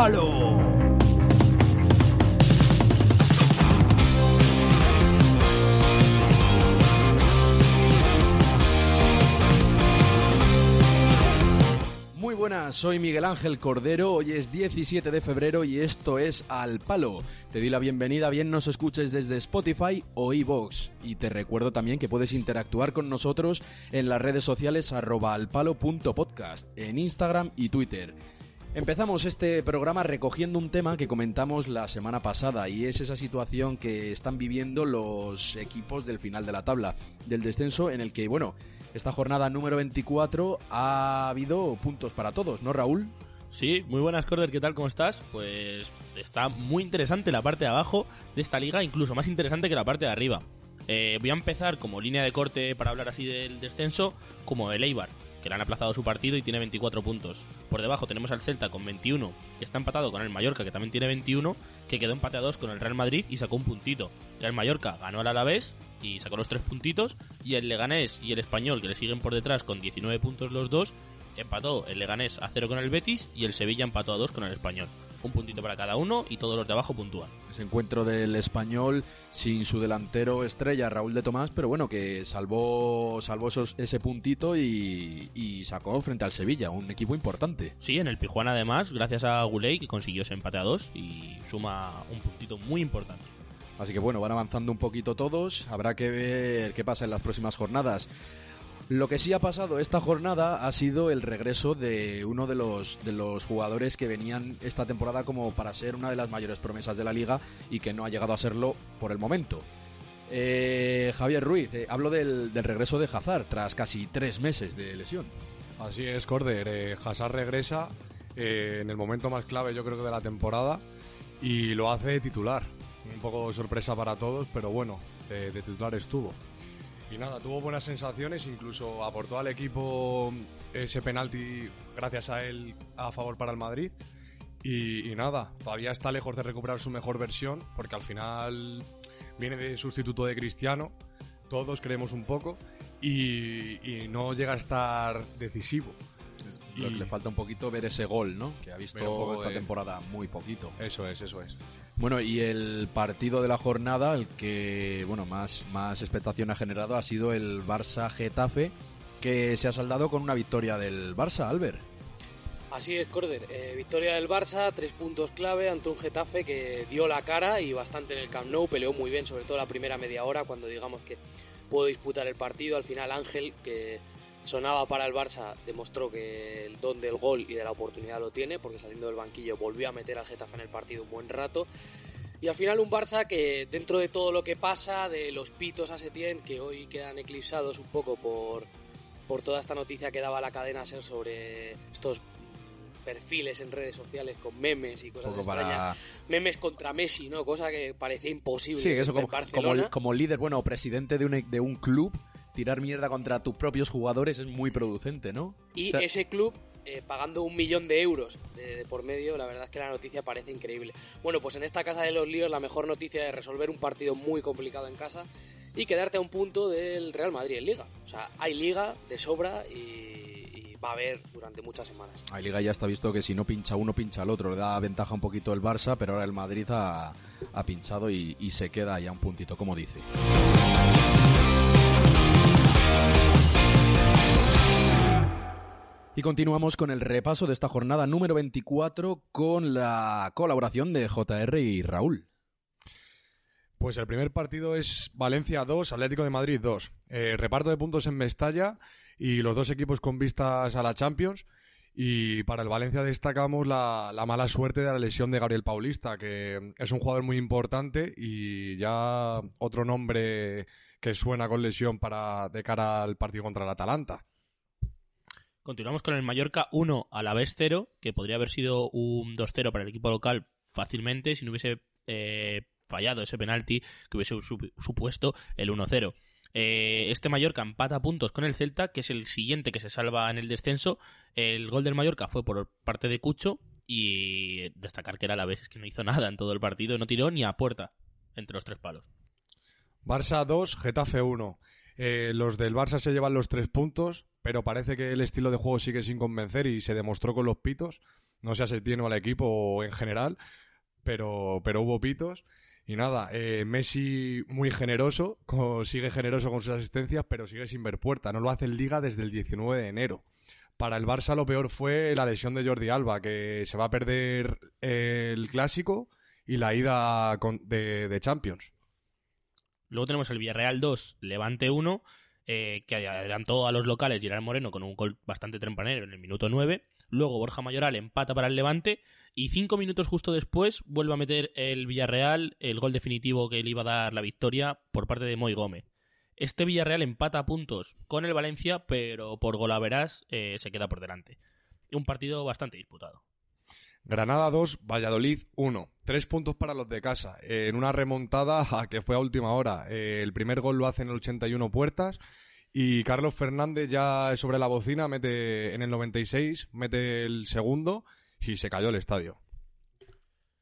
Palo. Muy buenas, soy Miguel Ángel Cordero, hoy es 17 de febrero y esto es Al Palo. Te doy la bienvenida, bien nos escuches desde Spotify o iVoox. Y te recuerdo también que puedes interactuar con nosotros en las redes sociales arroba alpalo.podcast, en Instagram y Twitter. Empezamos este programa recogiendo un tema que comentamos la semana pasada y es esa situación que están viviendo los equipos del final de la tabla del descenso en el que, bueno, esta jornada número 24 ha habido puntos para todos, ¿no, Raúl? Sí, muy buenas, Corder, ¿qué tal? ¿Cómo estás? Pues está muy interesante la parte de abajo de esta liga, incluso más interesante que la parte de arriba. Eh, voy a empezar como línea de corte para hablar así del descenso, como el Eibar, que le han aplazado su partido y tiene 24 puntos. Por debajo tenemos al Celta con 21, que está empatado con el Mallorca, que también tiene 21, que quedó empate a 2 con el Real Madrid y sacó un puntito. Y el Mallorca ganó al Alavés y sacó los tres puntitos, y el Leganés y el Español, que le siguen por detrás con 19 puntos los dos, empató el Leganés a 0 con el Betis y el Sevilla empató a 2 con el Español. Un puntito para cada uno y todos los de abajo puntúan. Ese encuentro del español sin su delantero estrella, Raúl de Tomás, pero bueno, que salvó, salvó esos- ese puntito y, y sacó frente al Sevilla, un equipo importante. Sí, en el Pijuán además, gracias a Guley, que consiguió ese empate a 2 y suma un puntito muy importante. Así que bueno, van avanzando un poquito todos, habrá que ver qué pasa en las próximas jornadas. Lo que sí ha pasado esta jornada ha sido el regreso de uno de los, de los jugadores que venían esta temporada como para ser una de las mayores promesas de la liga y que no ha llegado a serlo por el momento. Eh, Javier Ruiz, eh, hablo del, del regreso de Hazard tras casi tres meses de lesión. Así es, Corder. Eh, Hazard regresa eh, en el momento más clave, yo creo que de la temporada, y lo hace titular. Un poco sorpresa para todos, pero bueno, de titular estuvo. Y nada, tuvo buenas sensaciones, incluso aportó al equipo ese penalti gracias a él a favor para el Madrid. Y, nada, todavía está lejos de recuperar su mejor versión, porque al final viene de sustituto de Cristiano, todos creemos un poco, y no llega a estar decisivo. Lo que le falta un poquito ver ese gol, ¿no? Que ha visto esta de- temporada muy poquito. Eso es, eso es. Bueno, y el partido de la jornada, el que bueno más, más expectación ha generado, ha sido el Barça-Getafe, que se ha saldado con una victoria del Barça, Albert. Así es, Corder. Eh, victoria del Barça, tres puntos clave ante un Getafe que dio la cara y bastante en el Camp Nou, peleó muy bien, sobre todo la primera media hora, cuando digamos que pudo disputar el partido. Al final Ángel, que sonaba para el Barça, demostró que el don del gol y de la oportunidad lo tiene, porque saliendo del banquillo volvió a meter al Getafe en el partido un buen rato. Y al final un Barça que dentro de todo lo que pasa, de los pitos a Setién, que hoy quedan eclipsados un poco por, por toda esta noticia que daba la cadena SER sobre estos perfiles en redes sociales con memes y cosas extrañas. para- Memes contra Messi, ¿no? Cosa que parecía imposible. Sí, eso como, como, como líder, bueno, presidente de un, de un club, tirar mierda contra tus propios jugadores es muy producente, ¿no? Y O sea, ese club eh, pagando un millón de euros de, de por medio, la verdad es que la noticia parece increíble. Bueno, pues en esta casa de los líos la mejor noticia es resolver un partido muy complicado en casa y quedarte a un punto del Real Madrid en liga. O sea, hay liga de sobra y, y va a haber durante muchas semanas. La Liga ya está visto que si no pincha uno, pincha el otro. Le da ventaja un poquito el Barça, pero ahora el Madrid ha, ha pinchado y, y se queda ya un puntito, como dice. Y continuamos con el repaso de esta jornada número 24 con la colaboración de JR y Raúl. Pues el primer partido es Valencia 2, Atlético de Madrid 2. Eh, reparto de puntos en Mestalla y los dos equipos con vistas a la Champions. Y para el Valencia destacamos la, la, mala suerte de la lesión de Gabriel Paulista, que es un jugador muy importante y ya otro nombre que suena con lesión para de cara al partido contra el Atalanta. Continuamos con el Mallorca 1 a la vez 0, que podría haber sido un 2-0 para el equipo local fácilmente si no hubiese eh, fallado ese penalti que hubiese supuesto el 1-0. Eh, este Mallorca empata puntos con el Celta, que es el siguiente que se salva en el descenso. El gol del Mallorca fue por parte de Cucho y destacar que era la vez que no hizo nada en todo el partido, no tiró ni a puerta entre los tres palos. Barça 2, Getafe 1. Eh, los del Barça se llevan los tres puntos, pero parece que el estilo de juego sigue sin convencer y se demostró con los pitos. No sé si tiene al equipo en general, pero, pero hubo pitos. Y nada, eh, Messi muy generoso, sigue generoso con sus asistencias, pero sigue sin ver puerta. No lo hace en Liga desde el 19 de enero. Para el Barça lo peor fue la lesión de Jordi Alba, que se va a perder el clásico y la ida de Champions. Luego tenemos el Villarreal 2, Levante 1, eh, que adelantó a los locales Gerard Moreno con un gol bastante tempranero en el minuto 9. Luego Borja Mayoral empata para el Levante y cinco minutos justo después vuelve a meter el Villarreal el gol definitivo que le iba a dar la victoria por parte de Moy Gómez. Este Villarreal empata a puntos con el Valencia, pero por golaveras eh, se queda por delante. Un partido bastante disputado. Granada 2, Valladolid 1. Tres puntos para los de casa. en una remontada que fue a última hora. Eh, el primer gol lo hace en el 81 puertas y Carlos Fernández ya sobre la bocina mete en el 96, mete el segundo y se cayó el estadio.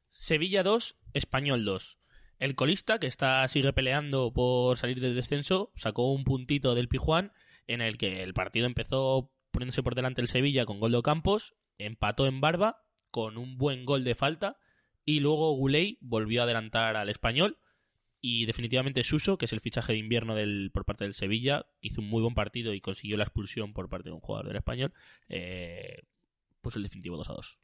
Sevilla 2, Español 2. El colista, que está sigue peleando por salir del descenso, sacó un puntito del Pijuán en el que el partido empezó poniéndose por delante el Sevilla con gol de Campos, empató en Barba con un buen gol de falta y luego Guley volvió a adelantar al Español y definitivamente Suso, que es el fichaje de invierno del, por parte del Sevilla, hizo un muy buen partido y consiguió la expulsión por parte de un jugador del español, eh, pues el definitivo 2 a 2.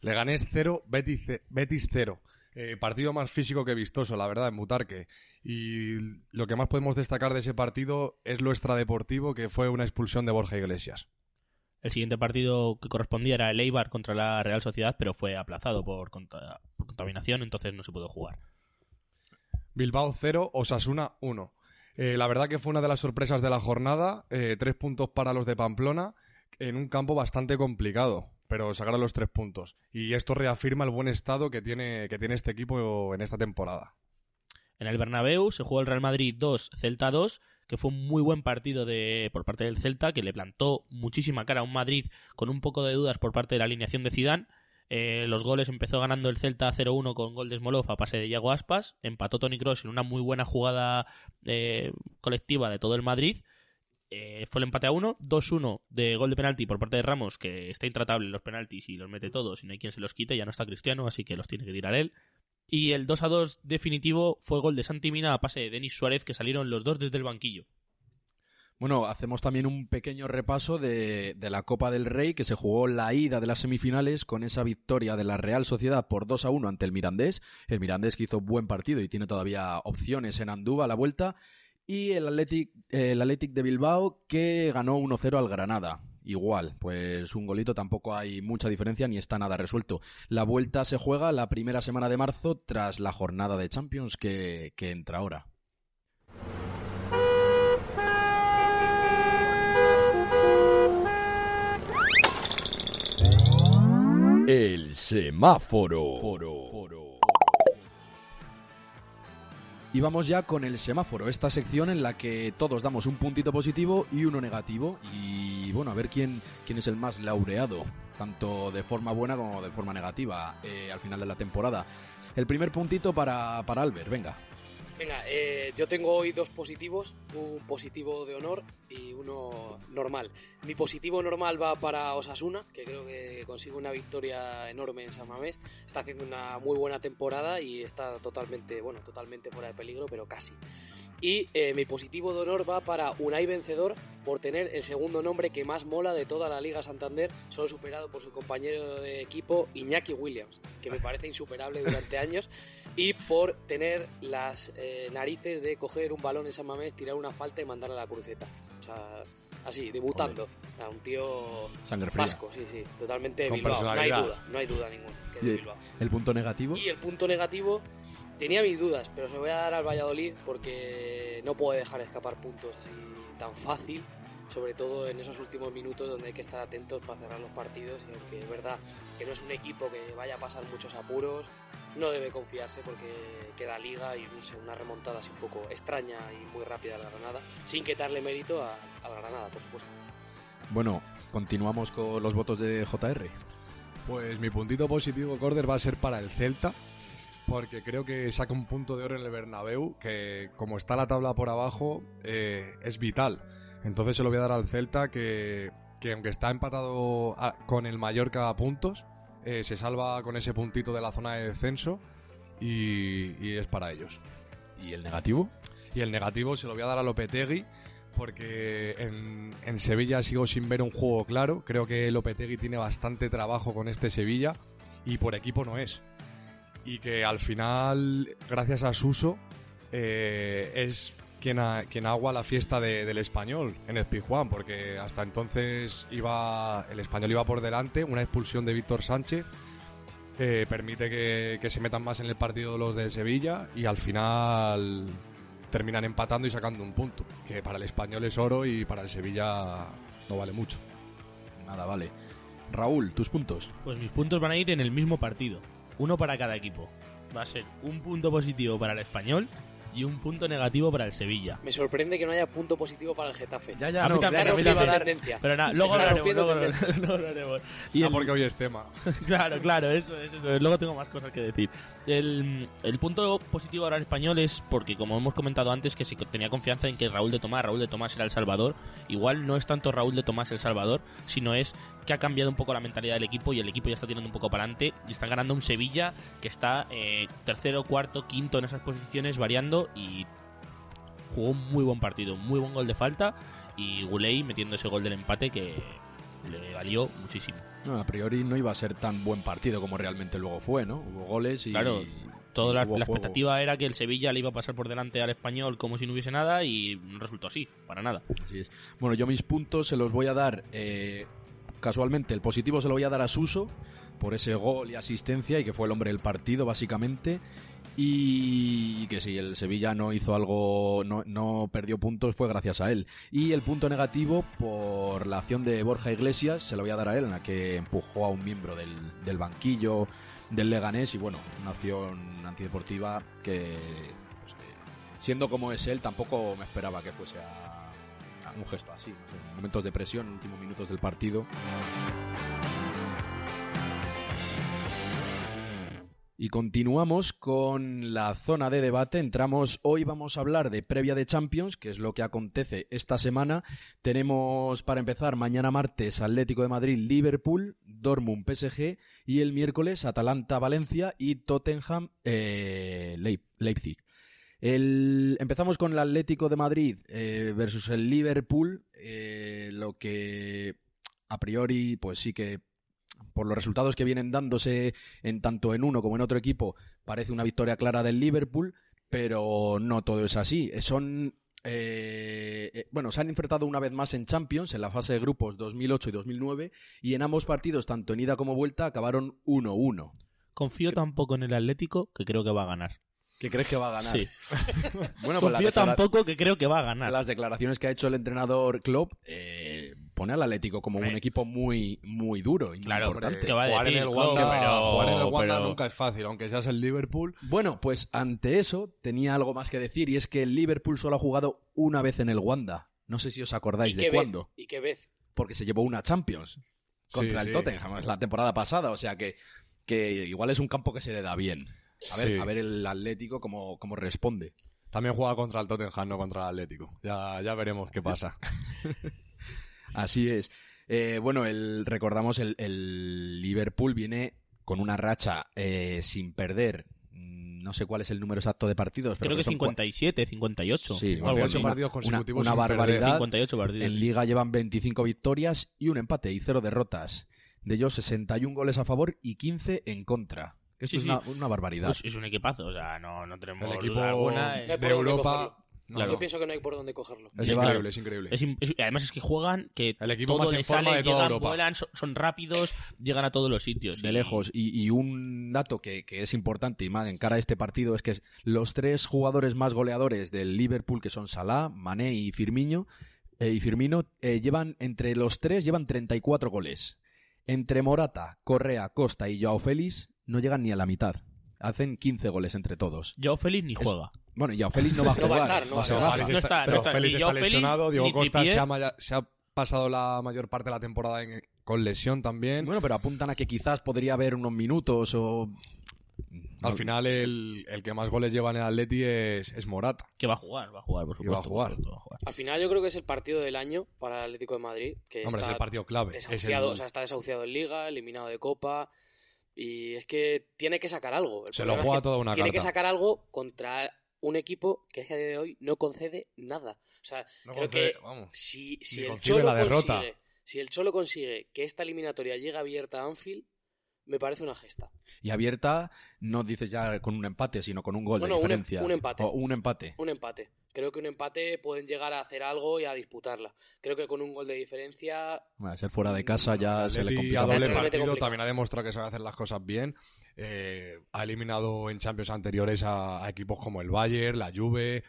Leganés 0, Betis, Betis 0. Eh, partido más físico que vistoso, la verdad, en Butarque. Y lo que más podemos destacar de ese partido es lo extradeportivo, que fue una expulsión de Borja Iglesias. El siguiente partido que correspondía era el Eibar contra la Real Sociedad, pero fue aplazado por contaminación, entonces no se pudo jugar. Bilbao 0, Osasuna 1. Eh, la verdad que fue una de las sorpresas de la jornada. Eh, tres puntos para los de Pamplona en un campo bastante complicado, pero sacaron los tres puntos. Y esto reafirma el buen estado que tiene, que tiene este equipo en esta temporada. En el Bernabéu se jugó el Real Madrid 2, Celta 2, que fue un muy buen partido de, por parte del Celta, que le plantó muchísima cara a un Madrid con un poco de dudas por parte de la alineación de Zidane eh, los goles empezó ganando el Celta 0-1 con gol de Smolov a pase de Iago Aspas. Empató Tony Cross en una muy buena jugada eh, colectiva de todo el Madrid. Eh, fue el empate a 1, 2-1 de gol de penalti por parte de Ramos, que está intratable en los penaltis y los mete todos y no hay quien se los quite, ya no está Cristiano, así que los tiene que tirar él. Y el 2-2 definitivo fue gol de Santi Mina a pase de Denis Suárez, que salieron los dos desde el banquillo. Bueno, hacemos también un pequeño repaso de, la Copa del Rey que se jugó la ida de las semifinales con esa victoria de la Real Sociedad por 2 a 1 ante el Mirandés. El Mirandés que hizo buen partido y tiene todavía opciones en Andúba a la vuelta. Y el Athletic, el Athletic de Bilbao que ganó 1-0 al Granada. Igual, pues un golito tampoco hay mucha diferencia ni está nada resuelto. La vuelta se juega la primera semana de marzo tras la jornada de Champions que entra ahora. El semáforo. Y vamos ya con el semáforo, esta sección en la que todos damos un puntito positivo y uno negativo. Y bueno, a ver quién, quién es el más laureado, tanto de forma buena como de forma negativa, eh, al final de la temporada. El primer puntito para, para Albert, venga. Venga, eh, yo tengo hoy dos positivos, un positivo de honor y uno normal. Mi positivo normal va para Osasuna, que creo que consigue una victoria enorme en San Mamés. Está haciendo una muy buena temporada y está totalmente, bueno, totalmente fuera de peligro, pero casi. Y eh, mi positivo de honor va para Unai Vencedor por tener el segundo nombre que más mola de toda la Liga Santander, solo superado por su compañero de equipo Iñaki Williams, que me parece insuperable durante años, y por tener las eh, narices de coger un balón en San Mamés, tirar una falta y mandarla a la cruceta. O sea, así, debutando. A un tío Sangre fría. vasco, sí, sí, totalmente Con Bilbao. No hay duda, no hay duda ninguna. que es ¿Y de Bilbao. el punto negativo? Y el punto negativo, tenía mis dudas, pero se lo voy a dar al Valladolid porque no puede dejar escapar puntos así tan fácil, sobre todo en esos últimos minutos donde hay que estar atentos para cerrar los partidos y aunque es verdad que no es un equipo que vaya a pasar muchos apuros, no debe confiarse porque queda liga y no sé, una remontada así un poco extraña y muy rápida de la Granada, sin quitarle mérito a, a la Granada, por supuesto. Bueno, continuamos con los votos de JR. Pues mi puntito positivo, Corder, va a ser para el Celta, porque creo que saca un punto de oro en el Bernabéu, que como está la tabla por abajo, eh, es vital. Entonces se lo voy a dar al Celta, que, que aunque está empatado a- con el Mallorca a puntos, eh, se salva con ese puntito de la zona de descenso y, y es para ellos. ¿Y el negativo? Y el negativo se lo voy a dar a Lopetegui, porque en, en Sevilla sigo sin ver un juego claro. Creo que Lopetegui tiene bastante trabajo con este Sevilla y por equipo no es. Y que al final, gracias a Suso, eh, es quien, ha- quien agua la fiesta de- del español en el Pizjuán, porque hasta entonces iba el español iba por delante, una expulsión de Víctor Sánchez. eh, permite que, que se metan más en el partido los de Sevilla y al final terminan empatando y sacando un punto, que para el español es oro y para el Sevilla no vale mucho. Nada, vale. Raúl, tus puntos. Pues mis puntos van a ir en el mismo partido. Uno para cada equipo. Va a ser un punto positivo para el español y un punto negativo para el Sevilla. Me sorprende que no haya punto positivo para el Getafe. Ya, A mí no, también, claro, a mí a dar- tendencia. Pero nada, luego Está lo haremos, rompiendo luego luego lo haremos. Y Ah, el- porque hoy es tema. Claro, claro, eso es, eso es. Luego tengo más cosas que decir. El, el punto positivo ahora al español es porque, como hemos comentado antes, que se tenía confianza en que Raúl de Tomás, Raúl de Tomás era el Salvador. Igual no es tanto Raúl de Tomás el Salvador, sino es que ha cambiado un poco la mentalidad del equipo y el equipo ya está tirando un poco para adelante y está ganando un Sevilla que está eh, tercero, cuarto, quinto en esas posiciones variando y jugó un muy buen partido, muy buen gol de falta y Guley metiendo ese gol del empate que le valió muchísimo. No, a priori no iba a ser tan buen partido como realmente luego fue, ¿no? Hubo goles y. Claro, Toda la, la expectativa era que el Sevilla le iba a pasar por delante al español como si no hubiese nada y no resultó así, para nada. Así es. Bueno, yo mis puntos se los voy a dar. eh, casualmente, el positivo se lo voy a dar a Suso por ese gol y asistencia y que fue el hombre del partido, básicamente. Y que si el Sevilla no hizo algo, no, no perdió puntos, fue gracias a él. Y el punto negativo por la acción de Borja Iglesias, se lo voy a dar a él, en la que empujó a un miembro del, del banquillo del Leganés. Y bueno, una acción antideportiva que, pues, siendo como es él, tampoco me esperaba que fuese a un gesto así. En momentos de presión, últimos minutos del partido. Y continuamos con la zona de debate. Entramos, hoy vamos a hablar de previa de Champions, que es lo que acontece esta semana. Tenemos para empezar mañana martes Atlético de Madrid, Liverpool, Dortmund, PSG y el miércoles Atalanta, Valencia y Tottenham, eh, Leip- Leipzig. El- empezamos con el Atlético de Madrid eh, versus el Liverpool, eh, lo que a priori pues sí que por los resultados que vienen dándose en tanto en uno como en otro equipo, parece una victoria clara del Liverpool, pero no todo es así. Son eh, eh, bueno, se han enfrentado una vez más en Champions, en la fase de grupos 2008 y 2009, y en ambos partidos, tanto en ida como vuelta, acabaron 1-1. Confío tan poco en el Atlético que creo que va a ganar. ¿Qué crees que va a ganar? Sí. Bueno, pues la Confío tan declara- poco que creo que va a ganar. las declaraciones que ha hecho el entrenador Klopp eh, pone al Atlético como un equipo muy muy duro y muy Claro, importante. ¿qué va a jugar en decir? el Klopp? Wanda, pero- jugar en el Wanda pero- nunca es fácil, aunque seas el Liverpool. Bueno, pues ante eso tenía algo más que decir y es que el Liverpool solo ha jugado una vez en el Wanda. No sé si os acordáis ¿Y de qué vez? cuándo, ¿Y qué vez? porque se llevó una Champions contra Sí, el sí. Tottenham la temporada pasada, o sea que, que igual es un campo que se le da bien. A ver, Sí. a ver el Atlético cómo, cómo responde. También juega contra el Tottenham, no contra el Atlético. Ya, ya veremos qué pasa. Así es. Eh, bueno, el, recordamos el, el Liverpool viene con una racha eh, sin perder. Mm, No sé cuál es el número exacto de partidos. pero Creo que cua- 57, 58. Sí, o algo 58 así. una- partidos consecutivos una perder. barbaridad. 58 partidos. En Liga llevan 25 victorias y un empate y cero derrotas. De ellos 61 goles a favor y 15 en contra. Esto Sí, es sí. Una, una barbaridad. Pues es un equipazo, o sea, no, no tenemos El equipo duda alguna. No de Europa, No, Claro. Yo pienso que no hay por dónde cogerlo. Es increíble, es increíble. Es im- es- además es que juegan, que El equipo todo más en forma sale, de toda llegan, Europa. vuelan, son, son rápidos, llegan a todos los sitios. de y- lejos. Y, y un dato que, que es importante y más en cara a este partido es que los tres jugadores más goleadores del Liverpool, que son Salah, Mané y Firmino, eh, y Firmino eh, llevan entre los tres llevan 34 goles. Entre Morata, Correa, Costa y Joao Félix no llegan ni a la mitad. Hacen 15 goles entre todos. Joao Félix ni Es- juega. Bueno, Joao Félix no va a No va a jugar. estar, no va a ser estar. baja. No está- está- no pero está Félix ni está Joao Félix, lesionado. Diego Costa se ha, maya- se ha pasado la mayor parte de la temporada en- con lesión también. Bueno, pero apuntan a que quizás podría haber unos minutos o... Al final, el, el que más goles lleva en el Atleti es, es Morata. Que va a jugar, va a jugar, por Y va a supuesto. jugar. por supuesto, va a jugar. Al final yo creo que es el partido del año para el Atlético de Madrid. Que Hombre, es el partido clave. Es el- desahuciado, o sea, está desahuciado en Liga, eliminado de Copa. Y es que tiene que sacar algo. El Se lo es juega que toda una Tiene que carta. sacar algo contra un equipo que es que a día de hoy no concede nada. O sea, No creo concede- que vamos. si, si el Cholo la derrota. consigue, si el Cholo consigue que esta eliminatoria llegue abierta a Anfield, me parece una gesta. Y abierta, no dices ya con un empate, sino con un gol de un em- diferencia. un empate. O un empate. Un empate. Creo que un empate pueden llegar a hacer algo y a disputarla. Creo que con un gol de diferencia Bueno, ser fuera de casa ya El se le complica a doble partido complicado. también ha demostrado que sabe hacer las cosas bien. Eh, ha eliminado en Champions anteriores a, a equipos como el Bayern, la Juve.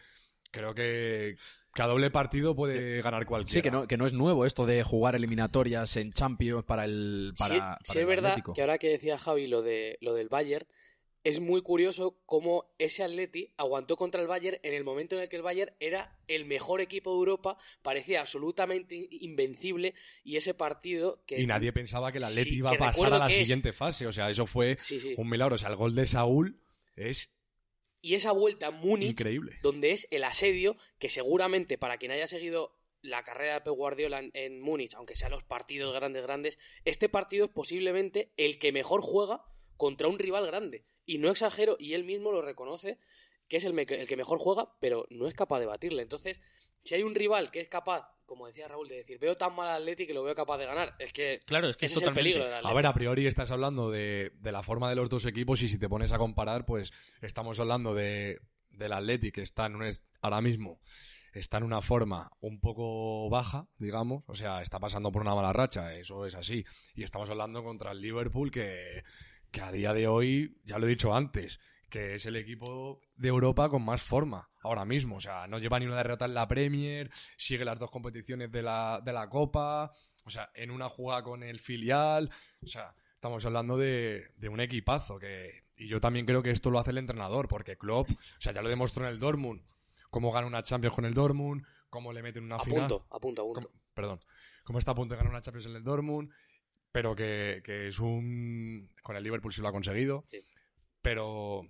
Creo que, que a doble partido puede ganar cualquiera. Sí, que no, que no es nuevo esto de jugar eliminatorias en Champions para el para, sí, para sí el es verdad Atlético. que ahora que decía Javi lo, de, lo del Bayern, es muy curioso cómo ese Atleti aguantó contra el Bayern en el momento en el que el Bayern era el mejor equipo de Europa, parecía absolutamente in- invencible y ese partido que... Y nadie pensaba que el Atleti Sí, iba a pasar a la es- siguiente fase. O sea, eso fue Sí, sí. un milagro. O sea, el gol de Saúl es Y esa vuelta a Múnich, increíble. donde es el asedio que seguramente para quien haya seguido la carrera de Pep Guardiola en, en Múnich, aunque sean los partidos grandes grandes, este partido es posiblemente el que mejor juega contra un rival grande. Y no exagero, y él mismo lo reconoce, que es el que mejor juega, pero no es capaz de batirle. Entonces, si hay un rival que es capaz, como decía Raúl, de decir, veo tan mal al Atleti que lo veo capaz de ganar, es que Claro, es que ese es el peligro del A ver, a priori estás hablando de, de la forma de los dos equipos y si te pones a comparar, pues estamos hablando de, del Atleti que está en un est- ahora mismo está en una forma un poco baja, digamos, o sea, está pasando por una mala racha, eso es así. Y estamos hablando contra el Liverpool que, que a día de hoy, ya lo he dicho antes, que es el equipo de Europa con más forma ahora mismo. O sea, no lleva ni una derrota en la Premier, sigue las dos competiciones de la, de la Copa, o sea, en una jugada con el filial. O sea, estamos hablando de, de un equipazo que... Y yo también creo que esto lo hace el entrenador, porque Klopp, o sea, ya lo demostró en el Dortmund, cómo gana una Champions con el Dortmund, cómo le meten una a final. punto, a punto, a punto. Cómo- perdón, cómo está a punto de ganar una Champions en el Dortmund, pero que, que es un... Con el Liverpool sí lo ha conseguido, Sí. pero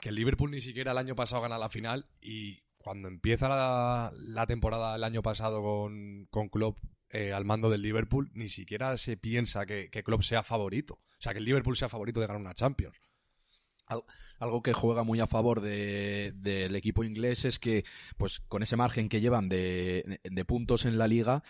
que el Liverpool ni siquiera el año pasado gana la final y cuando empieza la, temporada el año pasado con, con Klopp eh, al mando del Liverpool, ni siquiera se piensa que, que Klopp sea favorito. O sea, que el Liverpool sea favorito de ganar una Champions. Algo que juega muy a favor de- del equipo inglés es que, pues, con ese margen que llevan de, de puntos en la liga,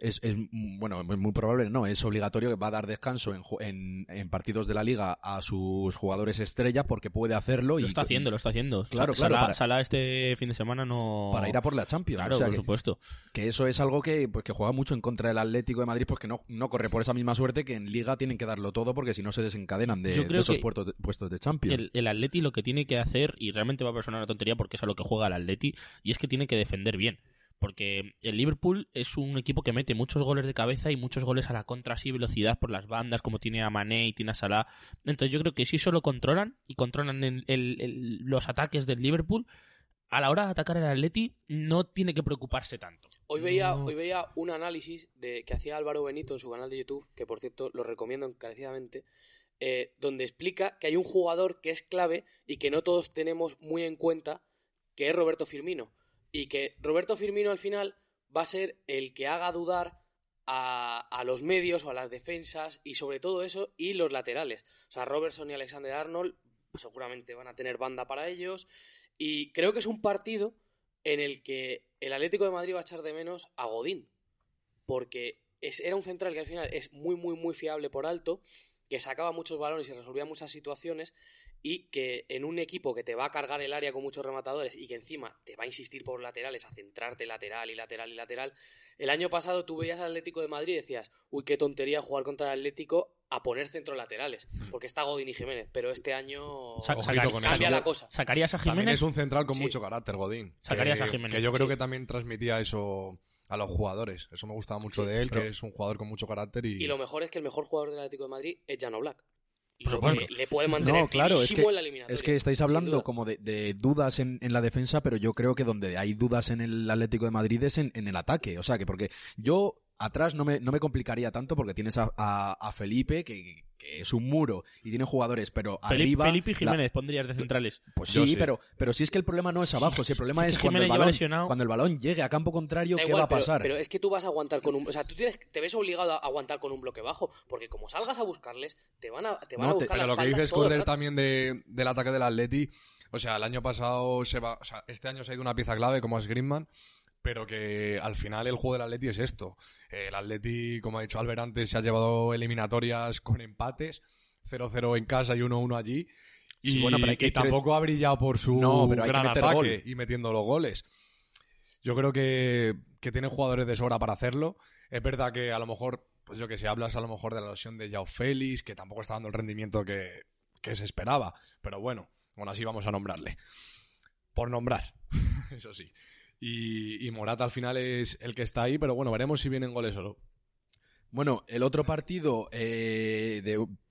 es, es, mm, bueno, es muy probable, no, es obligatorio que va a dar descanso en, en, en partidos de la liga a sus jugadores estrella porque puede hacerlo y Lo está haciendo, lo está haciendo. Claro, Sa- claro, Salah, para- Salah este fin de semana no... para ir a por la Champions. Claro, O sea por que- supuesto. que eso es algo que, pues, que juega mucho en contra del Atlético de Madrid porque no, no corre por esa misma suerte que en Liga tienen que darlo todo porque si no se desencadenan de, esos de, puestos de Champions. El, el Atleti lo que tiene que hacer, y realmente va a sonar una tontería porque es a lo que juega el Atleti, y es que tiene que defender bien. Porque el Liverpool es un equipo que mete muchos goles de cabeza y muchos goles a la contra así, velocidad por las bandas, como tiene a Mané y tiene a Salah. Entonces yo creo que si eso lo controlan y controlan el- el- el- los ataques del Liverpool, a la hora de atacar al Atleti no tiene que preocuparse tanto. Hoy veía, No. hoy veía un análisis de, que hacía Álvaro Benito en su canal de YouTube, que por cierto lo recomiendo encarecidamente, eh, donde explica que hay un jugador que es clave y que no todos tenemos muy en cuenta, que es Roberto Firmino. Y que Roberto Firmino al final va a ser el que haga dudar a, a los medios o a las defensas y sobre todo eso y los laterales. O sea, Robertson y Alexander Arnold seguramente van a tener banda para ellos. Y creo que es un partido en el que el Atlético de Madrid va a echar de menos a Godín. Porque es- era un central que al final es muy, muy, muy fiable por alto, que sacaba muchos balones y resolvía muchas situaciones. Y que en un equipo que te va a cargar el área con muchos rematadores y que encima te va a insistir por laterales a centrarte lateral y lateral y lateral, el año pasado tú veías al Atlético de Madrid y decías, uy, qué tontería jugar contra el Atlético a poner centro laterales, porque está Godín y Jiménez, pero este año Sa- con cambia eso. la cosa. ¿Sacarías a También Jiménez? es un central con Sí. mucho carácter, Godín. Sacarías que, a Jiménez. Que yo creo Sí. que también transmitía eso a los jugadores. Eso me gustaba mucho Sí, de él, pero- que es un jugador con mucho carácter y... Y lo mejor es que el mejor jugador del Atlético de Madrid es Jano Black. Por supuesto. Le puede mantener No, claro, es que, en la eliminatoria. es que estáis hablando como de, de dudas en, en la defensa, pero yo creo que donde hay dudas en el Atlético de Madrid es en, en el ataque. O sea, que porque yo atrás no me, no me complicaría tanto porque tienes a, a- a Felipe, que es un muro, y tiene jugadores, pero Felipe, arriba... Felipe y la- Jiménez pondrías de centrales. pues sí, sí. Pero, pero si es que el problema no es abajo, si el problema Sí, es que cuando el, balón, lesionado. cuando el balón llegue a campo contrario, Da ¿qué igual, va a pasar? Pero, es que tú vas a aguantar con un. O sea, tú tienes, te ves obligado a aguantar con un bloque bajo. Porque como salgas a buscarles, te van a, te van No, a te- buscar Pero lo que dices, todo el Corder, rato. también de, del ataque del Atleti, o sea, el año pasado se va, o sea, este año se ha ido una pieza clave como es Griezmann, pero que al final el juego del Atleti es esto. El Atleti, como ha dicho Albert antes, se ha llevado eliminatorias con empates, 0-0 en casa y 1-1 allí. Y, Sí, bueno, pero hay que y tampoco ha brillado por su No, pero hay que gran ataque y metiendo los goles. Yo creo que, que tiene jugadores de sobra para hacerlo. Es verdad que a lo mejor, pues yo que sé, hablas a lo mejor de la lesión de Yao Félix, que tampoco está dando el rendimiento que, que se esperaba. Pero bueno, aún así vamos a nombrarle. Por nombrar, eso sí. Y, Morata al final es el que está ahí, pero bueno, veremos si vienen goles o no. Bueno, el otro partido eh,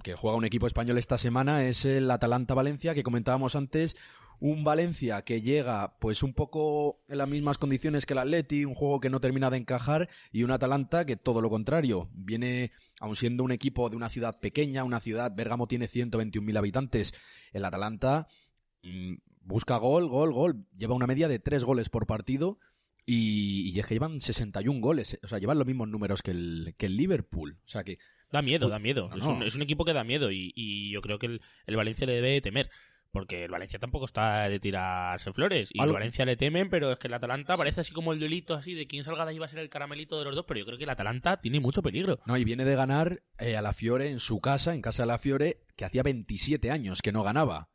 que juega un equipo español esta semana es el Atalanta-Valencia, que comentábamos antes. Un Valencia que llega pues un poco en las mismas condiciones que el Atleti, un juego que no termina de encajar, y un Atalanta que todo lo contrario, viene, aun siendo un equipo de una ciudad pequeña, una ciudad, Bérgamo tiene 121.000 habitantes, el Atalanta mm, busca gol, gol, gol, lleva una media de tres goles por partido, y, y es que llevan 61 goles, o sea, llevan los mismos números que el, que el Liverpool. O sea que Da miedo, da miedo. No, Es, un, es un equipo que da miedo y, y yo creo que el, el Valencia le debe temer. Porque el Valencia tampoco está de tirarse flores. Y el Valencia le temen, pero es que el Atalanta parece así como el duelito así de quién salga de ahí va a ser el caramelito de los dos. Pero yo creo que el Atalanta tiene mucho peligro. No, y viene de ganar eh, a la Fiore en su casa, en casa de la Fiore, que hacía 27 años que no ganaba.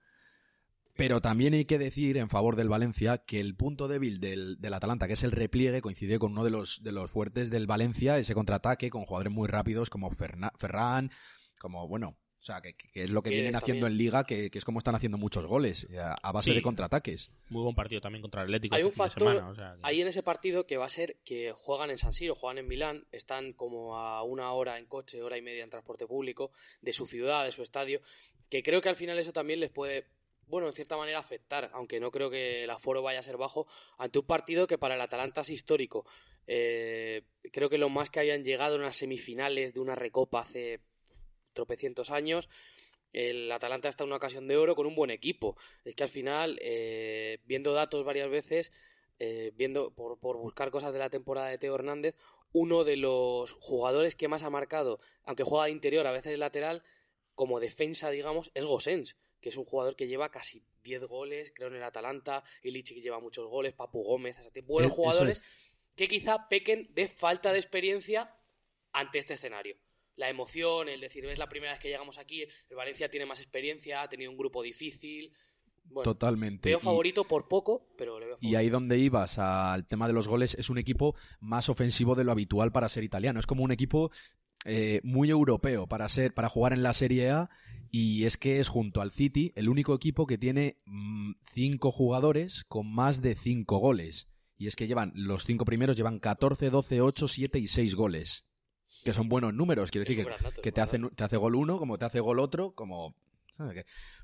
Pero también hay que decir, en favor del Valencia, que el punto débil del, del Atalanta, que es el repliegue, coincide con uno de los, de los fuertes del Valencia, ese contraataque con jugadores muy rápidos como Ferna- Ferran, como, bueno, o sea, que, que es lo que vienen haciendo también. en Liga, que, que es como están haciendo muchos goles, eh, a, a base Sí. de contraataques. Muy buen partido también contra el Atlético. Hay este un fin de factor semana, o sea que- ahí en ese partido que va a ser que juegan en San Siro, juegan en Milán, están como a una hora en coche, hora y media en transporte público de su ciudad, de su estadio, que creo que al final eso también les puede, bueno, en cierta manera afectar, aunque no creo que el aforo vaya a ser bajo, ante un partido que para el Atalanta es histórico. Eh, creo que lo más que hayan llegado en las semifinales de una recopa hace tropecientos años. El Atalanta está en una ocasión de oro con un buen equipo. Es que al final, eh, viendo datos varias veces, eh, viendo por, por buscar cosas de la temporada de Teo Hernández, uno de los jugadores que más ha marcado, aunque juega de interior, a veces lateral, como defensa, digamos, es Gosens, que es un jugador que lleva casi 10 goles, creo, en el Atalanta, Ilichi que lleva muchos goles, Papu Gómez, o sea, buenos Es- eso jugadores que quizá pequen de falta de experiencia ante este escenario. La emoción, el decir, es la primera vez que llegamos aquí, el Valencia tiene más experiencia, ha tenido un grupo difícil. Bueno, Totalmente. veo Y- favorito por poco, pero le veo Y favorito. ahí donde ibas al tema de los goles, es un equipo más ofensivo de lo habitual para ser italiano. Es como un equipo eh, muy europeo para ser, para jugar en la Serie A. Y es que es junto al City el único equipo que tiene mm, cinco jugadores con más de cinco goles. Y es que llevan, los cinco primeros llevan 14, 12, 8, 7 y 6 goles. Que son buenos números. Quiero decir que, te, hace, te hace gol uno, como te hace gol otro, como.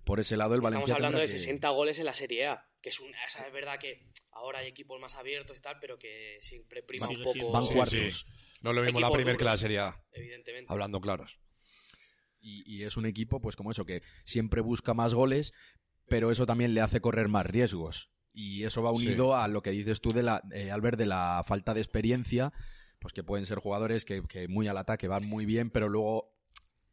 Por ese lado el Estamos Valencia. hablando tendrá de que- 60 goles en la Serie A, que es una, es verdad que ahora hay equipos más abiertos y tal, pero que siempre prima un poco, Van Sí, cuartos. No es lo mismo la primera que la. Serie A, evidentemente. hablando claros. Y, y es un equipo, pues como eso, que siempre busca más goles, pero eso también le hace correr más riesgos. Y eso va Sí. unido a lo que dices tú, de la, eh, Albert, de la falta de experiencia, pues que pueden ser jugadores que, que muy al ataque van muy bien, pero luego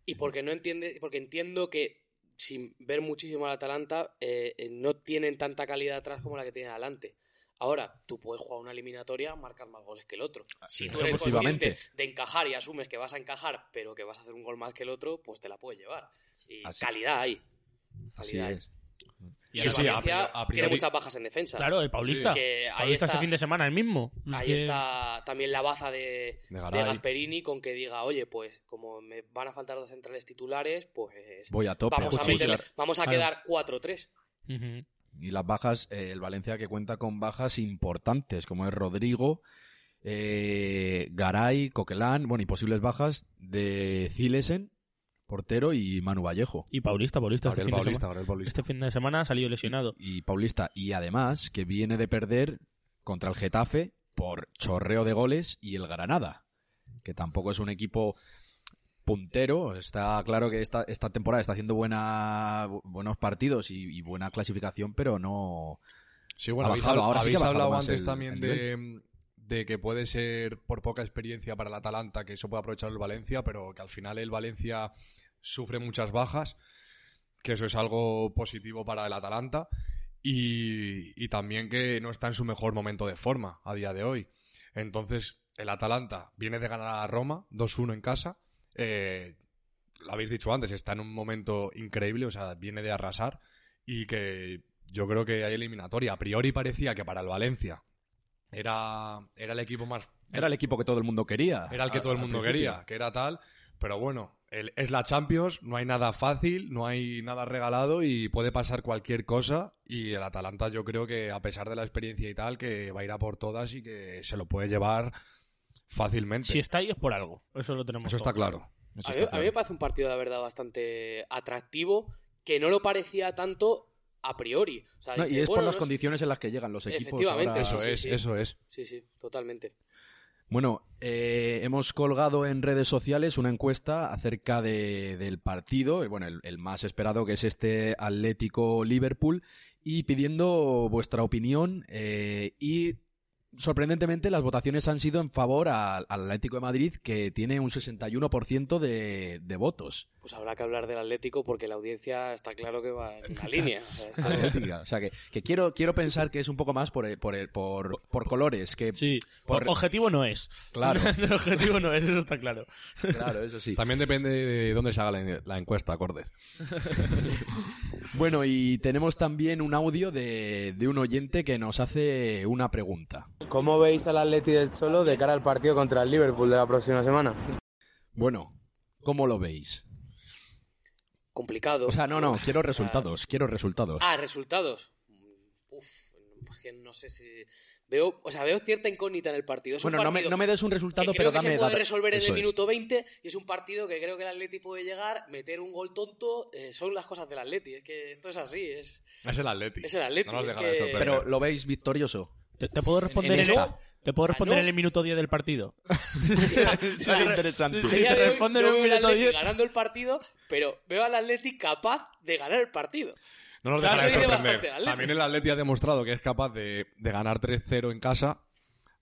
Y porque no entiende, porque entiendo que sin ver muchísimo al Atalanta, eh, eh, no tienen tanta calidad atrás como la que tienen adelante. Ahora, tú puedes jugar una eliminatoria, marcar más goles que el otro. Si tú eres efectivamente. consciente de encajar y asumes que vas a encajar, pero que vas a hacer un gol más que el otro, pues te la puedes llevar. Y Así. calidad hay. Así calidad. es. Y, Y el sí, a Valencia a tiene muchas bajas en defensa. Claro, el Paulista. Sí. Que ahí Paulista está- este fin de semana, el mismo. Es Ahí que- está también la baza de, De de Garay. Gasperini con que diga, oye, pues como me van a faltar dos centrales titulares, pues Voy a tope. vamos a, buscar. meterle- vamos a Claro. quedar 4-3. Ujú. Y las bajas, eh, el Valencia que cuenta con bajas importantes, como es Rodrigo, eh, Garay, Coquelán, bueno, y posibles bajas de Zilesen, portero, y Manu Vallejo. Y Paulista, Paulista este fin, Paulista. este fin de semana ha salido lesionado. Y Paulista. Y además, que viene de perder contra el Getafe por chorreo de goles y el Granada, que tampoco es un equipo puntero. Está claro que esta, esta temporada está haciendo buena, buenos partidos y, y buena clasificación, pero no... Sí, bueno, Ha habéis, bajado, ahora sí que habéis ha bajado hablado antes el- también el de, de que puede ser por poca experiencia para el Atalanta que eso puede aprovechar el Valencia, pero que al final el Valencia sufre muchas bajas, que eso es algo positivo para el Atalanta y, y también que no está en su mejor momento de forma a día de hoy. Entonces, el Atalanta viene de ganar a Roma 2-1 en casa. Eh, lo habéis dicho antes, está en un momento increíble, o sea, viene de arrasar y que yo creo que hay eliminatoria. A priori parecía que para el Valencia era, era el equipo más... Era el equipo que todo el mundo quería. Era el que todo el mundo quería, que era tal. Pero bueno, el- es la Champions, no hay nada fácil, no hay nada regalado y puede pasar cualquier cosa. Y el Atalanta yo creo que a pesar de la experiencia y tal, que va a ir a por todas y que se lo puede llevar fácilmente. Si está ahí es por algo. Eso lo tenemos Eso está claro. Eso A mí, a me parece un partido, la verdad, bastante atractivo, que no lo parecía tanto a priori. O sea, No, y es por las no es- condiciones en las que llegan los equipos. Efectivamente, ahora- Eso sí, es, sí. eso es. Sí, sí, totalmente. Bueno, eh, hemos colgado en redes sociales una encuesta acerca de- del partido, bueno, el, el más esperado que es este Atlético-Liverpool, y pidiendo vuestra opinión eh, y sorprendentemente las votaciones han sido en favor al, Atlético de Madrid que tiene un 61% de, de votos. Pues habrá que hablar del Atlético porque la audiencia está claro que va en una línea. O sea, Atlética. O sea que, que quiero, quiero pensar que es un poco más por, el- por, el- por, por colores, que Sí, Por- objetivo no es. Claro. el objetivo no es, eso está claro. claro, eso sí. También depende de dónde se haga la, la encuesta, acorde. Bueno, y tenemos también un audio de, de un oyente que nos hace una pregunta. ¿Cómo veis al Atleti del Cholo de cara al partido contra el Liverpool de la próxima semana? Bueno, ¿cómo lo veis? Complicado. O sea, no, no, quiero O sea, resultados, quiero resultados. Ah, resultados. Uf, es que no sé si veo, o sea, veo cierta incógnita en el partido. Es un bueno, no me, no me des un que resultado, creo pero que dame se puede resolver en el es. minuto 20 y es un partido que creo que el Atleti puede llegar, meter un gol tonto, eh, son las cosas del Atleti, es que esto es así, es, Es el Atleti. es el Atleti. No nos es que-. Pero lo veis victorioso. ¿Te, te puedo responder En en, el, esta. ¿Te puedo responder en el minuto 10 del partido? Sería interesante. Te respondo en al minuto Atleti 10. ganando el partido, pero veo al Atleti capaz de ganar el partido. No nos dejará de sorprender. También el Atleti ha demostrado que es capaz de, de ganar 3-0 en casa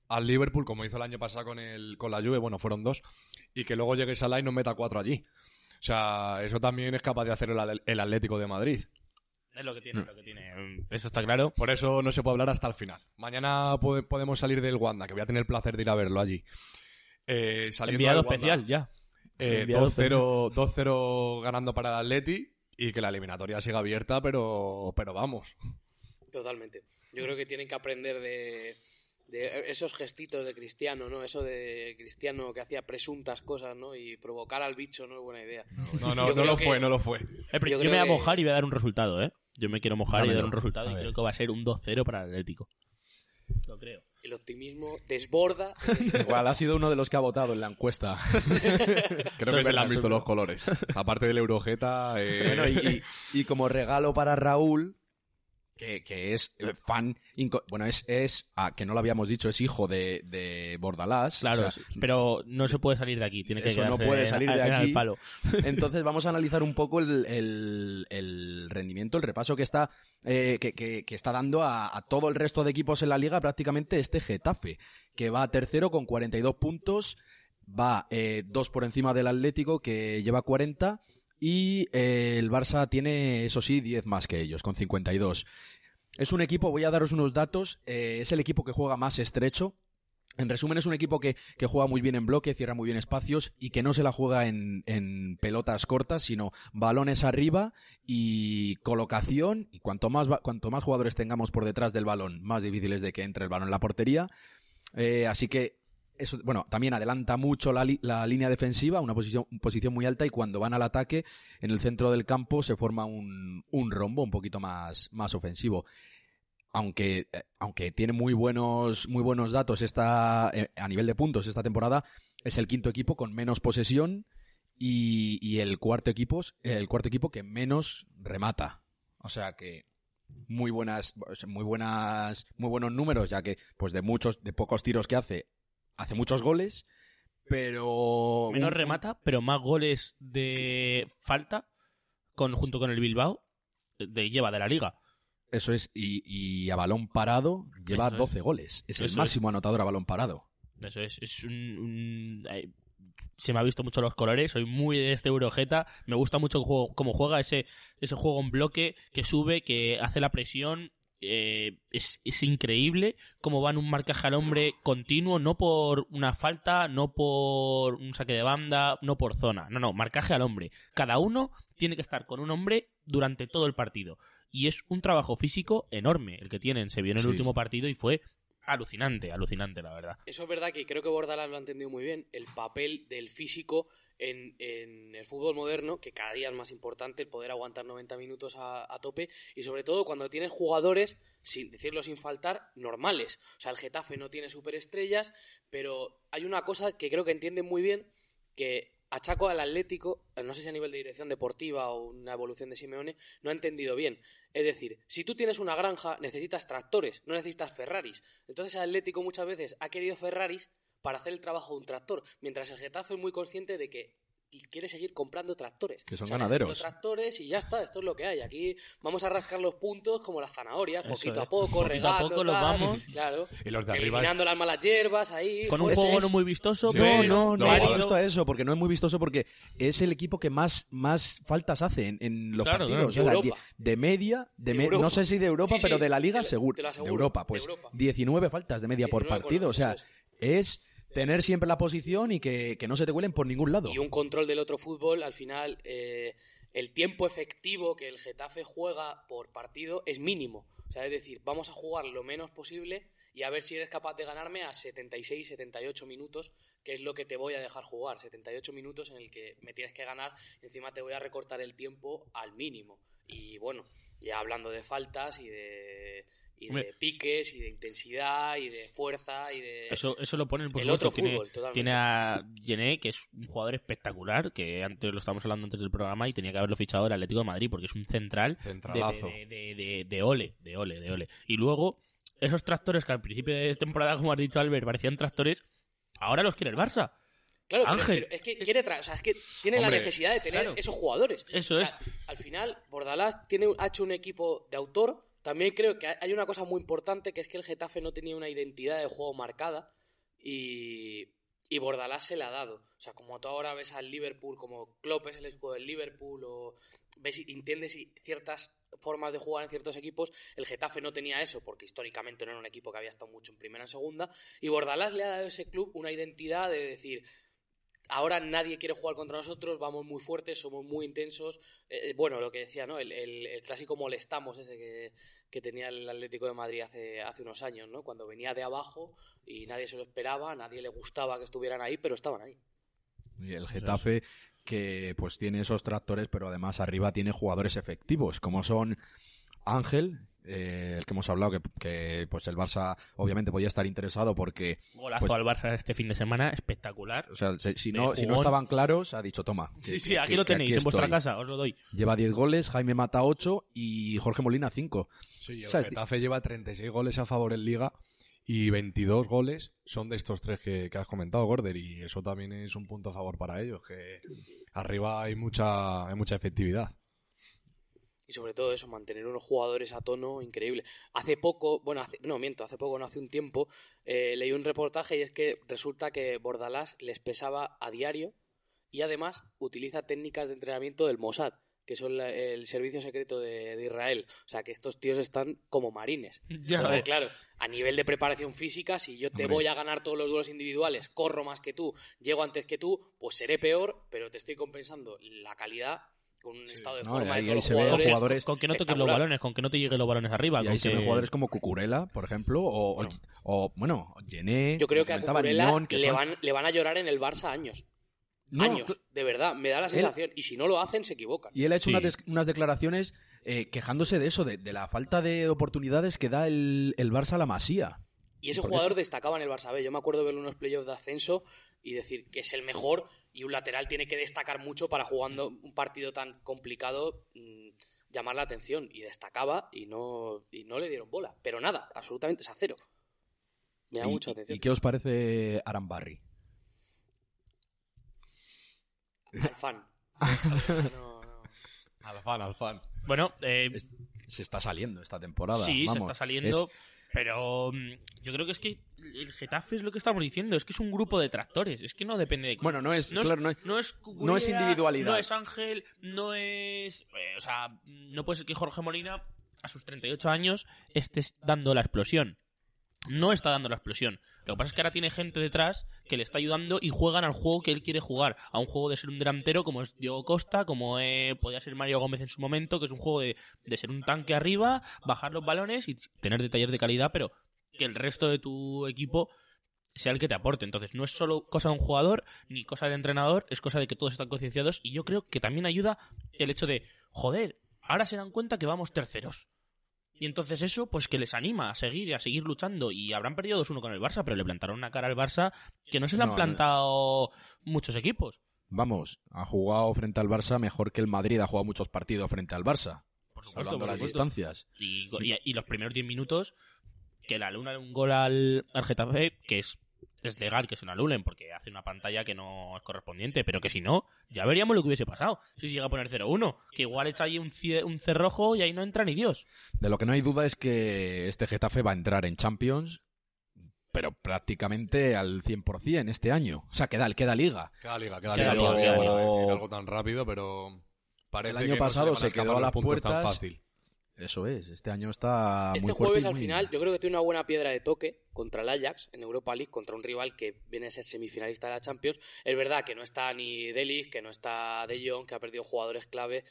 al Liverpool, como hizo el año pasado con, el, con la Juve, bueno, fueron dos, y que luego llegue Salah y nos meta cuatro allí. O sea, eso también es capaz de hacer el, el Atlético de Madrid. Es lo que tiene, es lo que tiene. Eso está claro. Por eso no se puede hablar hasta el final. Mañana pode- podemos salir del Wanda, que voy a tener el placer de ir a verlo allí. Eh, saliendo Enviado Wanda, especial, ya. eh, Enviado 2-0 2-0 ganando para el Atleti y que la eliminatoria siga abierta, pero, pero vamos. Totalmente. Yo creo que tienen que aprender de, de esos gestitos de Cristiano, ¿no? Eso de Cristiano que hacía presuntas cosas, ¿no? Y provocar al bicho no es buena idea. No, no, no lo que- fue, no lo fue. Eh, pero Yo yo me voy a que- mojar y voy a dar un resultado, ¿eh? Yo me quiero mojar y dar un resultado A y ver. creo que va a ser un 2-0 para el Atlético. Lo creo. El optimismo desborda. Igual ha sido uno de los que ha votado en la encuesta. Creo que se le han visto los colores. Aparte del Eurojeta. eh, Bueno, y, y- y como regalo para Raúl, que, que es eh, fan, bueno, es, es ah, que no lo habíamos dicho, es hijo de, de Bordalás. Claro, o sea, pero no se puede salir de aquí. Tiene que Eso no puede en- salir de en aquí. palo. Entonces vamos a analizar un poco el, el- el rendimiento, el repaso que está, eh, que, que- que está dando a, a todo el resto de equipos en la liga, prácticamente este Getafe, que va tercero con 42 puntos, va eh, dos por encima del Atlético, que lleva 40, y eh, el Barça tiene, eso sí, 10 más que ellos, con 52. Es un equipo, voy a daros unos datos, eh, es el equipo que juega más estrecho, En resumen, es un equipo que, que, juega muy bien en bloque, cierra muy bien espacios y que no se la juega en, en, pelotas cortas, sino balones arriba y colocación. Y cuanto más, cuanto más jugadores tengamos por detrás del balón, más difícil es de que entre el balón en la portería. Eh, así que bueno, también adelanta mucho la, línea defensiva, una posición, muy alta, y cuando van al ataque, en el centro del campo se forma un, rombo un poquito más, ofensivo. Aunque, eh, aunque tiene muy buenos, datos eh, a nivel de puntos esta temporada, es el quinto equipo con menos posesión y, el cuarto equipo, el cuarto equipo que menos remata. O sea que muy muy muy buenos números, ya que pues de muchos, de pocos tiros que hace, hace muchos goles, pero... Menos remata, pero más goles de falta con, junto con el Bilbao de, lleva de la liga. Eso es, y, a balón parado lleva 12 goles. Es el máximo anotador a balón parado. Eso es, es un, se me ha visto mucho los colores, soy muy de este Eurojeta, me gusta mucho cómo juega ese, ese juego en bloque que sube, que hace la presión, eh, es, es, increíble cómo va en un marcaje al hombre continuo, no por una falta, no por un saque de banda, no por zona. No, no, marcaje al hombre. Cada uno tiene que estar con un hombre durante todo el partido. Y es un trabajo físico enorme el que tienen. Se vio en el último partido y fue alucinante, alucinante, la verdad. Eso es verdad que creo que Bordalas lo ha entendido muy bien, el papel del físico en, el fútbol moderno, que cada día es más importante el poder aguantar 90 minutos a, tope, y sobre todo cuando tienes jugadores, sin decirlo sin faltar, normales. O sea, el Getafe no tiene superestrellas, pero hay una cosa que creo que entienden muy bien, que achaco al Atlético, no sé si a nivel de dirección deportiva o una evolución de Simeone, no ha entendido bien. Es decir, si tú tienes una granja, necesitas tractores, no necesitas Ferraris. Entonces el Atlético muchas veces ha querido Ferraris para hacer el trabajo de un tractor, mientras el Getafe es muy consciente de que quiere seguir comprando tractores. Que son ganaderos. tractores y ya está, esto es lo que hay. Aquí vamos a rascar los puntos como las zanahorias, poquito a poco, regando, poco los vamos. Claro. Y los de eliminando las malas hierbas ahí. Con un juego no muy vistoso. no, no, no, no, no a eso, porque no es muy vistoso porque es el equipo que más, más faltas hace en, los partidos. de media, de, no sé si de Europa, pero de la Liga seguro. De, Europa, pues 19 faltas de media por partido. O sea, es tener siempre la posición y que, no se te huelen por ningún lado. Y un control del otro fútbol, al final, eh, el tiempo efectivo que el Getafe juega por partido es mínimo. O sea, es decir, vamos a jugar lo menos posible y a ver si eres capaz de ganarme a 76, 78 minutos, que es lo que te voy a dejar jugar. 78 minutos en el que me tienes que ganar y encima te voy a recortar el tiempo al mínimo. Y bueno, ya hablando de faltas y de y de piques y de intensidad y de fuerza y de eso eso lo pone el otro tiene, tiene a Gené que es un jugador espectacular que antes lo estábamos hablando antes del programa y tenía que haberlo fichado el Atlético de Madrid porque es un central de, de, de, ole de ole de ole y luego esos tractores que al principio de temporada como has dicho Albert parecían tractores ahora los quiere el Barça Claro, Ángel. Pero, es que quiere o sea, es que tiene la necesidad de tener esos jugadores. Eso es. Al final, Bordalás tiene, ha hecho un equipo de autor también creo que hay una cosa muy importante que es que el Getafe no tenía una identidad de juego marcada y, y Bordalás se le ha dado. O sea, como tú ahora ves al Liverpool, como Klopp es el escudo del Liverpool, o ves y entiendes ciertas formas de jugar en ciertos equipos, el Getafe no tenía eso, porque históricamente no era un equipo que había estado mucho en primera y segunda, y Bordalás le ha dado a ese club una identidad de decir, ahora nadie quiere jugar contra nosotros, vamos muy fuertes, somos muy intensos. Eh, eh, bueno, lo que decía, ¿no? El, clásico molestamos ese que, tenía el Atlético de Madrid hace, hace unos años, ¿no? Cuando venía de abajo y nadie se lo esperaba, nadie le gustaba que estuvieran ahí, pero estaban ahí. Y el Getafe que pues tiene esos tractores, pero además arriba tiene jugadores efectivos, como son Ángel, eh, el que hemos hablado, que, pues el Barça obviamente podía estar interesado porque... Golazo pues al Barça este fin de semana, espectacular. O sea, si no, si no estaban claros, ha dicho, toma. sí, sí, aquí lo tenéis, en vuestra casa, os lo doy. Lleva 10 goles, Jaime mata 8 y Jorge Molina 5. Sí, el Getafe lleva 36 goles a favor en Liga y 22 goles son de estos tres que, que, has comentado, Gorder, y eso también es un punto a favor para ellos, que arriba hay mucha, hay mucha efectividad y sobre todo eso, mantener unos jugadores a tono increíble. Hace poco, bueno, no miento, hace poco, no hace un tiempo, eh, leí un reportaje y es que resulta que Bordalás les pesaba a diario y además utiliza técnicas de entrenamiento del Mossad, que son la- el servicio secreto de, de Israel. O sea, que estos tíos están como marines. Ya, Entonces, claro, a nivel de preparación física, si yo te Hombre. voy a ganar todos los duelos individuales, corro más que tú, llego antes que tú, pues seré peor, pero te estoy compensando la calidad con un estado de No, forma ahí- de ahí todos los se ve jugadores. jugadores con que no toques los balones, con que no te lleguen los balones arriba. Y ahí se ven jugadores como Cucurella, por ejemplo, o, Bueno. o, bueno, Gené, Yo creo que a Cucurella que le, son- van, le van a llorar en el Barça años. No, años, de verdad, me da la Él- sensación. Y si no lo hacen, se equivocan. Y él ha hecho Sí. unas, declaraciones eh, quejándose de eso, de, de la falta de oportunidades que da el, el Barça a la Masía. Y ese Porque jugador es- destacaba en el Barça B. Yo me acuerdo de ver unos playoffs de ascenso y decir que es el mejor y un lateral tiene que destacar mucho para jugando un partido tan complicado mm, llamar la atención. Y destacaba y no, y no le dieron bola. Pero nada, absolutamente es a cero. Me da ¿Y, mucha atención. ¿Y qué os parece Arambarri? Al fan. No, no. Al fan, al fan. Bueno, eh, Se está saliendo esta temporada. sí, se está saliendo. Es- Pero mm, yo creo que es que el Getafe es lo que estamos diciendo, es que es un grupo de tractores, es que no depende de... Bueno, no es, no claro, no es- no es, no es individualidad. No es Ángel, no es... eh, o sea, no puede ser que Jorge Molina a sus 38 años esté dando la explosión. No está dando la explosión. Lo que pasa es que ahora tiene gente detrás que le está ayudando y juegan al juego que él quiere jugar. A un juego de ser un delantero como es Diego Costa, como eh, podía ser Mario Gómez en su momento, que es un juego de, de ser un tanque arriba, bajar los balones y tener detalles de calidad, pero que el resto de tu equipo sea el que te aporte. Entonces, no es solo cosa de un jugador ni cosa del entrenador, es cosa de que todos están concienciados y yo creo que también ayuda el hecho de, joder, ahora se dan cuenta que vamos terceros. Y entonces eso, pues que les anima a seguir y a seguir luchando. Y habrán perdido 2-1 con el Barça, pero le plantaron una cara al Barça que no se le han No, no. plantado muchos equipos. Vamos, ha jugado frente al Barça mejor que el Madrid ha jugado muchos partidos frente al Barça. Por supuesto, por las supuesto. distancias. Y, y- y los primeros 10 minutos, que le alunan un gol al, al Getafe, que es, es legal que se lo anulen, porque hace una pantalla que no es correspondiente, pero que si no, ya veríamos lo que hubiese pasado. Si se llega a poner 0-1, que igual echa ahí un, un cerrojo y ahí no entra ni Dios. De lo que no hay duda es que este Getafe va a entrar en Champions, pero prácticamente al 100% este año. O sea, queda, queda liga. Queda liga, queda, Queda liga. liga, liga. decir algo tan rápido, pero parece El año que no pasado se escapar quedó a las puntos tan puertas. fácil. Eso es, este año está Este muy jueves y al muy- final yo creo que tiene una buena piedra de toque contra el Ajax en Europa League, contra un rival que viene a ser semifinalista de la Champions. Es verdad que no está ni Delis, que no está De Jong, que ha perdido jugadores clave,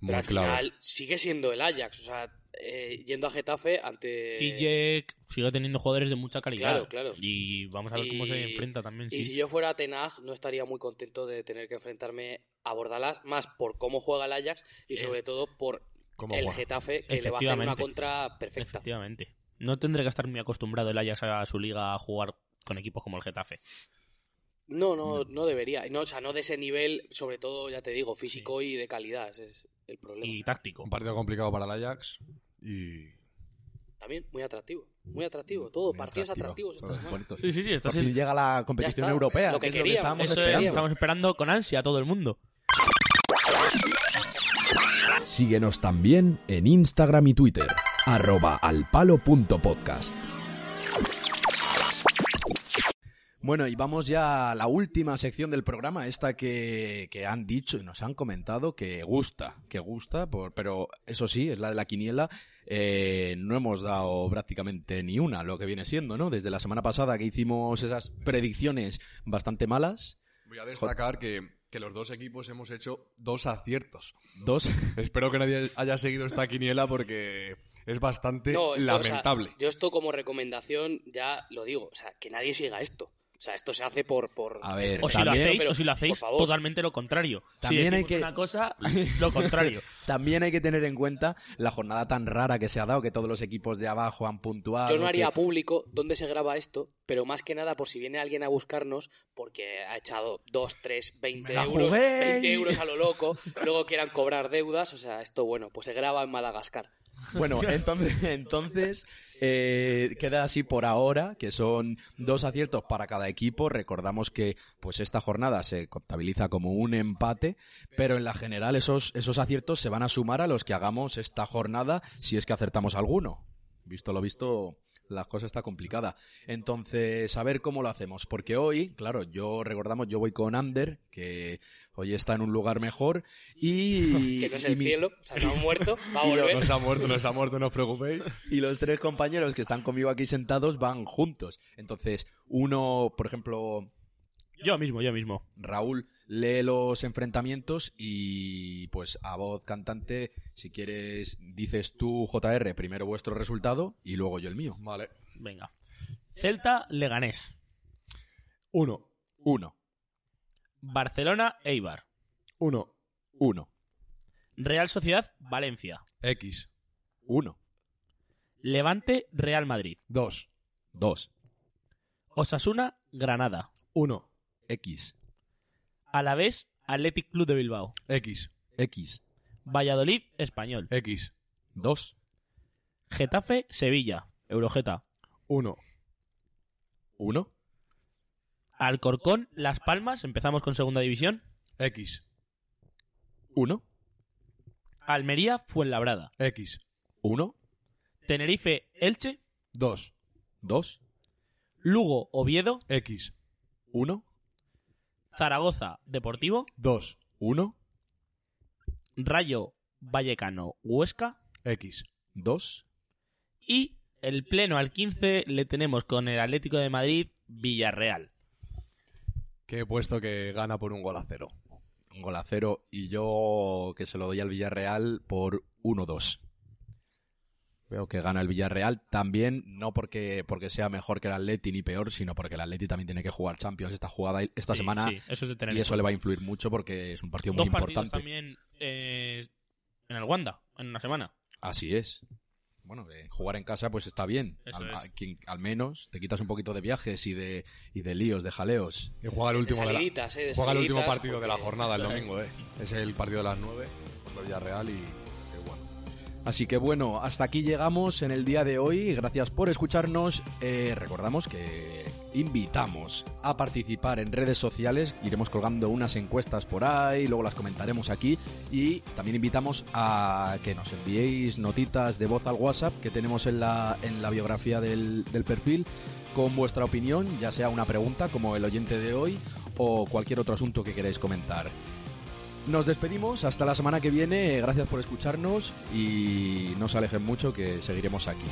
Muy pero al clave. final sigue siendo el Ajax. O sea, eh, yendo a Getafe ante... Ziyech sigue teniendo jugadores de mucha calidad. Claro, claro. Y vamos a ver cómo se enfrenta también. Y sí. si yo fuera Tenag, no estaría muy contento de tener que enfrentarme a Bordalás, más por cómo juega el Ajax y Eh, sobre todo por ¿Cómo el juega? Getafe, que le va a hacer una contra perfecta. Efectivamente. No tendré que estar muy acostumbrado el Ajax a su liga a jugar con equipos como el Getafe. No, no, no debería. No, o sea, no de ese nivel, sobre todo, ya te digo, físico y de calidad. Ese es el problema. Y táctico. Un partido complicado para el Ajax y También muy atractivo. Muy atractivo. Todo, Muy partidos atractivo. atractivos esta semana. Sí, sí, sí. Está Por llega la competición está, europea, lo que que es lo que queríamos. estábamos Eso esperando. estamos esperando con ansia a todo el mundo. Síguenos también en Instagram y Twitter, arroba alpalo.podcast. Bueno, y vamos ya a la última sección del programa, esta que, que han dicho y nos han comentado que gusta, que gusta, por, pero eso sí, es la de la quiniela. Eh, no hemos dado prácticamente ni una, lo que viene siendo, ¿no? Desde la semana pasada que hicimos esas predicciones bastante malas, voy a destacar que, que los dos equipos hemos hecho dos aciertos. dos. Espero que nadie haya seguido esta quiniela porque es bastante No, esto, o sea, lamentable. yo esto como recomendación ya lo digo. O sea, que nadie siga esto. O sea, esto se hace por... por A ver, O si lo También- hacéis, pero, o si lo por hacéis favor. totalmente lo contrario. También si hay que- una cosa, lo contrario. También hay que tener en cuenta la jornada tan rara que se ha dado, que todos los equipos de abajo han puntuado. Yo no haría que- público dónde se graba esto, pero más que nada por si viene alguien a buscarnos porque ha echado 2, 3, 20 ¡Me la euros, jugué! 20 euros a lo loco, luego quieran cobrar deudas, o sea, esto bueno, pues se graba en Madagascar. Bueno, entonces, entonces eh, queda así por ahora, que son dos aciertos para cada equipo. Recordamos que pues esta jornada se contabiliza como un empate, pero en la general esos, esos aciertos se van a sumar a los que hagamos esta jornada si es que acertamos alguno. Visto lo visto, la cosa está complicada. Entonces, a ver cómo lo hacemos. Porque hoy, claro, yo recordamos, yo voy con Ander, que hoy está en un lugar mejor. Y. Que no es el mi- cielo, se ha muerto, va a volver. No se ha muerto, no se ha muerto, no os preocupéis. y los tres compañeros que están conmigo aquí sentados van juntos. Entonces, uno, por ejemplo, Yo mismo, yo mismo. Raúl lee los enfrentamientos y pues a voz cantante, si quieres, dices tú, JR, primero vuestro resultado y luego yo el mío. Vale. Venga. Celta Leganés. Uno, Uno, Barcelona Eibar. uno, uno, Real Sociedad Valencia. X, uno, Levante Real Madrid. dos, dos, Osasuna Granada. uno, X, Alavés Athletic Club de Bilbao. X, X, Valladolid Español. X, dos, Getafe Sevilla. Eurogeta. uno, uno, Alcorcón Las Palmas. Empezamos con segunda división. X, uno, Almería Fuenlabrada. X, uno, Tenerife Elche. dos, dos, Lugo Oviedo. X, uno, Zaragoza Deportivo. dos, uno, Rayo Vallecano Huesca. X, dos, Y el pleno al 15 le tenemos con el Atlético de Madrid Villarreal. que he puesto que gana por un gol a cero. un gol a cero y yo que se lo doy al Villarreal por 1-2. Veo que gana el Villarreal también, no porque, porque sea mejor que el Atleti ni peor, sino porque el Atleti también tiene que jugar Champions esta jugada esta Sí, semana sí, eso es de tener y eso le va a influir mucho porque es un partido Dos muy partidos importante. también eh, en el Wanda, en una semana. Así es. Bueno, que jugar en casa pues está bien. Al, es. a- quien- al menos te quitas un poquito de viajes y de, y de líos, de jaleos. Y juega el último, de la, saliditas, eh, de juega el último partido de la jornada el domingo, eh. Es el partido de las 9 contra el Villarreal y. Así que bueno, hasta aquí llegamos en el día de hoy. Gracias por escucharnos. Eh, recordamos que invitamos a participar en redes sociales. Iremos colgando unas encuestas por ahí, luego las comentaremos aquí. Y también invitamos a que nos enviéis notitas de voz al WhatsApp que tenemos en la, en la biografía del, del perfil con vuestra opinión, ya sea una pregunta como el oyente de hoy o cualquier otro asunto que queráis comentar. Nos despedimos hasta la semana que viene. Gracias por escucharnos y no se alejen mucho que seguiremos aquí.